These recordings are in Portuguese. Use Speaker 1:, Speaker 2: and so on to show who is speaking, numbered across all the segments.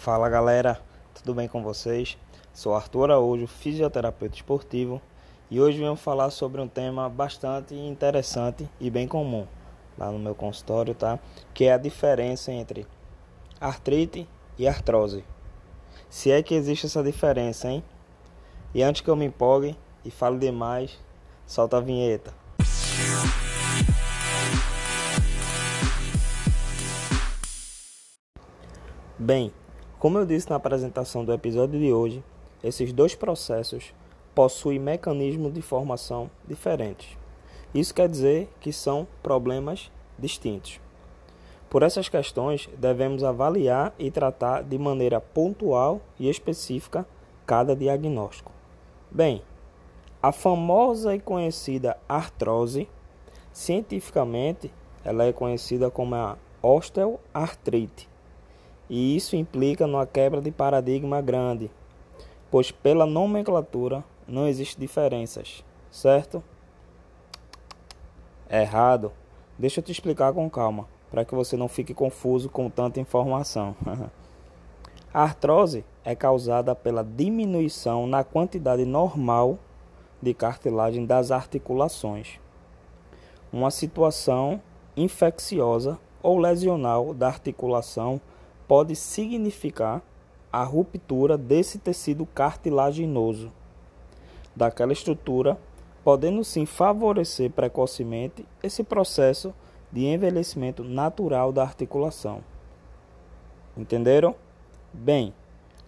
Speaker 1: Fala galera, tudo bem com vocês? Sou Arthur Araújo, fisioterapeuta esportivo e hoje venho falar sobre um tema bastante interessante e bem comum lá no meu consultório, tá? Que é a diferença entre artrite e artrose. Se é que existe essa diferença, hein? E antes que eu me empolgue e fale demais, solta a vinheta. Bem, como eu disse na apresentação do episódio de hoje, esses dois processos possuem mecanismos de formação diferentes. Isso quer dizer que são problemas distintos. Por essas questões, devemos avaliar e tratar de maneira pontual e específica cada diagnóstico. Bem, a famosa e conhecida artrose, cientificamente, ela é conhecida como a osteoartrite e isso implica numa quebra de paradigma grande, pois pela nomenclatura não existem diferenças, certo? Errado. Deixa eu te explicar com calma, para que você não fique confuso com tanta informação. A artrose é causada pela diminuição na quantidade normal de cartilagem das articulações. Uma situação infecciosa ou lesional da articulação pode significar a ruptura desse tecido cartilaginoso daquela estrutura, podendo sim favorecer precocemente esse processo de envelhecimento natural da articulação. Entenderam? Bem,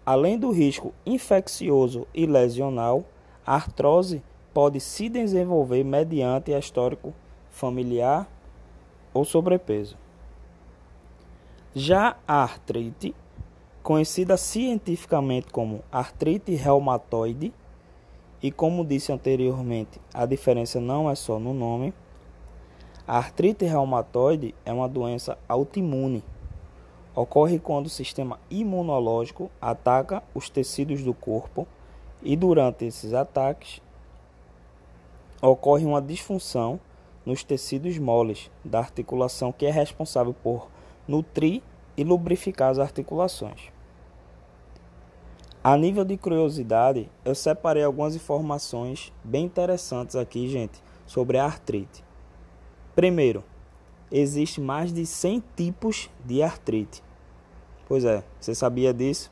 Speaker 1: além do risco infeccioso e lesional, a artrose pode se desenvolver mediante histórico familiar ou sobrepeso. Já a artrite, conhecida cientificamente como artrite reumatoide, e como disse anteriormente, a diferença não é só no nome. A artrite reumatoide é uma doença autoimune. Ocorre quando o sistema imunológico ataca os tecidos do corpo e durante esses ataques ocorre uma disfunção nos tecidos moles da articulação que é responsável por nutrir e lubrificar as articulações. A nível de curiosidade, eu separei algumas informações bem interessantes aqui, gente, sobre a artrite. Primeiro, existe mais de 100 tipos de artrite. Pois é, você sabia disso?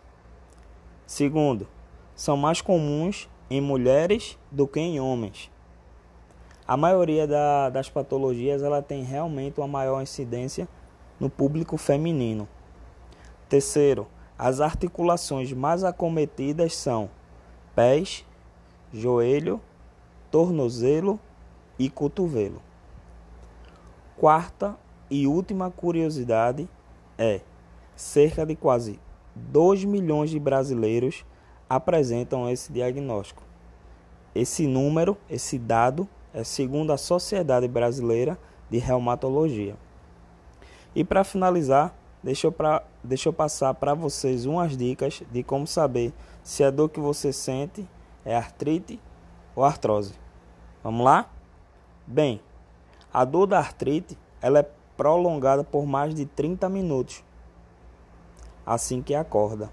Speaker 1: Segundo, são mais comuns em mulheres do que em homens. A maioria da, das patologias ela tem realmente uma maior incidência no público feminino. Terceiro, as articulações mais acometidas são pés, joelho, tornozelo e cotovelo. Quarta e última curiosidade é: cerca de quase 2 milhões de brasileiros apresentam esse diagnóstico. Esse número, esse dado, é segundo a Sociedade Brasileira de Reumatologia. E para finalizar, deixa eu, pra, deixa eu passar para vocês umas dicas de como saber se a dor que você sente é artrite ou artrose. Vamos lá? Bem, a dor da artrite ela é prolongada por mais de 30 minutos assim que acorda.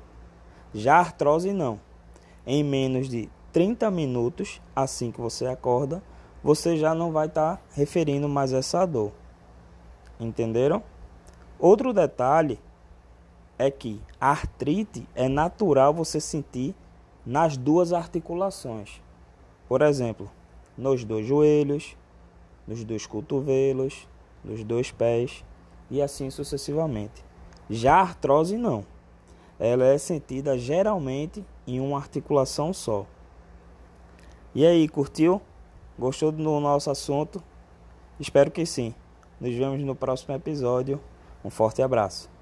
Speaker 1: Já a artrose não. Em menos de 30 minutos assim que você acorda, você já não vai estar tá referindo mais essa dor. Entenderam? Outro detalhe é que a artrite é natural você sentir nas duas articulações. Por exemplo, nos dois joelhos, nos dois cotovelos, nos dois pés e assim sucessivamente. Já a artrose não. Ela é sentida geralmente em uma articulação só. E aí, curtiu? Gostou do nosso assunto? Espero que sim. Nos vemos no próximo episódio. Um forte abraço.